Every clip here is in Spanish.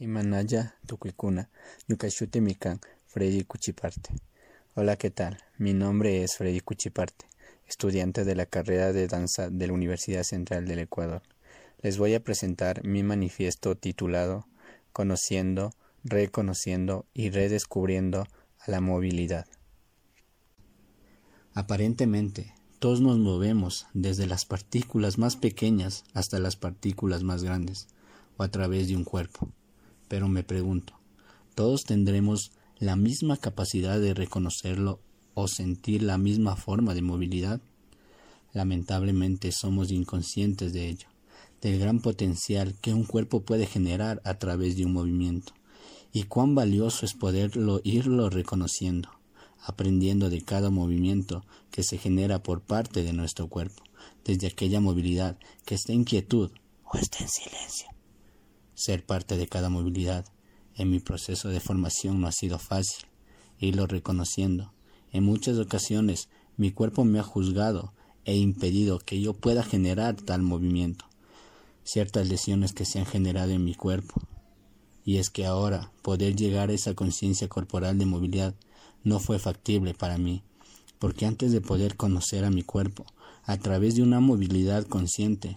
Imanaya Tukuikuna, Yukashute Mikan, Freddy Cuchiparte. Hola, ¿qué tal? Mi nombre es Freddy Cuchiparte, estudiante de la carrera de danza de la Universidad Central del Ecuador. Les voy a presentar mi manifiesto titulado Conociendo, reconociendo y redescubriendo a la movilidad. Aparentemente, todos nos movemos desde las partículas más pequeñas hasta las partículas más grandes, o a través de un cuerpo. Pero me pregunto, ¿todos tendremos la misma capacidad de reconocerlo o sentir la misma forma de movilidad? Lamentablemente somos inconscientes de ello, del gran potencial que un cuerpo puede generar a través de un movimiento, y cuán valioso es poderlo irlo reconociendo, aprendiendo de cada movimiento que se genera por parte de nuestro cuerpo, desde aquella movilidad que está en quietud o está en silencio ser parte de cada movilidad. En mi proceso de formación no ha sido fácil, irlo reconociendo. En muchas ocasiones mi cuerpo me ha juzgado e impedido que yo pueda generar tal movimiento. Ciertas lesiones que se han generado en mi cuerpo. Y es que ahora poder llegar a esa conciencia corporal de movilidad no fue factible para mí, porque antes de poder conocer a mi cuerpo a través de una movilidad consciente,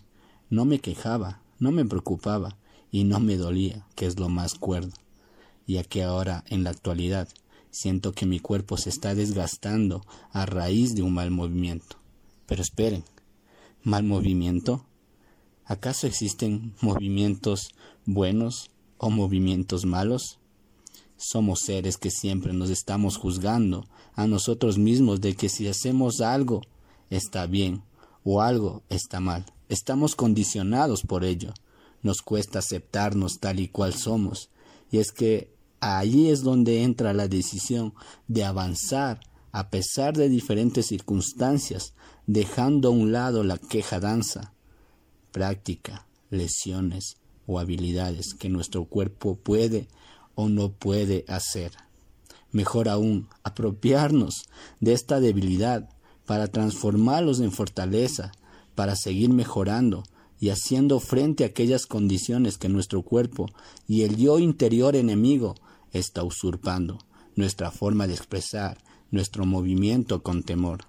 no me quejaba, no me preocupaba, y no me dolía, que es lo más cuerdo, ya que ahora, en la actualidad, siento que mi cuerpo se está desgastando a raíz de un mal movimiento. Pero esperen, ¿mal movimiento? ¿Acaso existen movimientos buenos o movimientos malos? Somos seres que siempre nos estamos juzgando a nosotros mismos de que si hacemos algo está bien o algo está mal. Estamos condicionados por ello nos cuesta aceptarnos tal y cual somos. Y es que allí es donde entra la decisión de avanzar a pesar de diferentes circunstancias, dejando a un lado la queja danza, práctica, lesiones o habilidades que nuestro cuerpo puede o no puede hacer. Mejor aún, apropiarnos de esta debilidad para transformarlos en fortaleza, para seguir mejorando y haciendo frente a aquellas condiciones que nuestro cuerpo y el yo interior enemigo está usurpando, nuestra forma de expresar, nuestro movimiento con temor.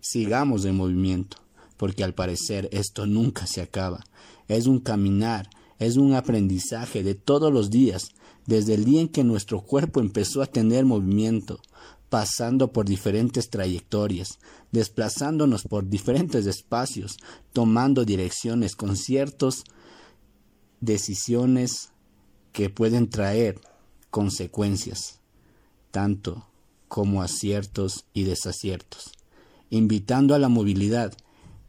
Sigamos de movimiento, porque al parecer esto nunca se acaba. Es un caminar, es un aprendizaje de todos los días, desde el día en que nuestro cuerpo empezó a tener movimiento, pasando por diferentes trayectorias, desplazándonos por diferentes espacios, tomando direcciones con ciertas decisiones que pueden traer consecuencias, tanto como aciertos y desaciertos, invitando a la movilidad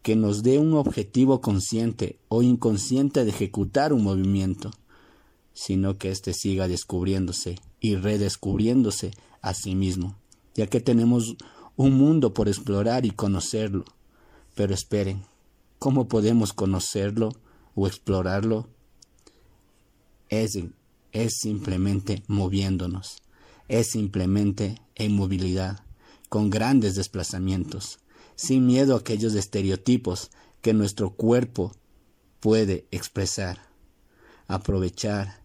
que nos dé un objetivo consciente o inconsciente de ejecutar un movimiento, sino que éste siga descubriéndose y redescubriéndose a sí mismo ya que tenemos un mundo por explorar y conocerlo. Pero esperen, ¿cómo podemos conocerlo o explorarlo? Es, es simplemente moviéndonos, es simplemente en movilidad, con grandes desplazamientos, sin miedo a aquellos estereotipos que nuestro cuerpo puede expresar. Aprovechar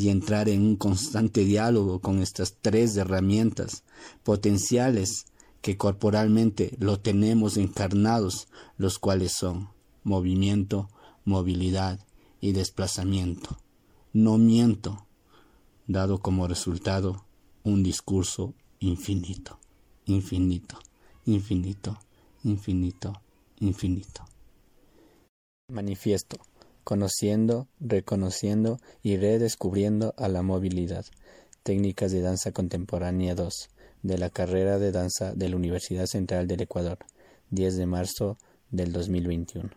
y entrar en un constante diálogo con estas tres herramientas potenciales que corporalmente lo tenemos encarnados, los cuales son movimiento, movilidad y desplazamiento. No miento, dado como resultado un discurso infinito, infinito, infinito, infinito, infinito. Manifiesto conociendo, reconociendo y redescubriendo a la movilidad. Técnicas de danza contemporánea 2 de la carrera de danza de la Universidad Central del Ecuador, 10 de marzo del 2021.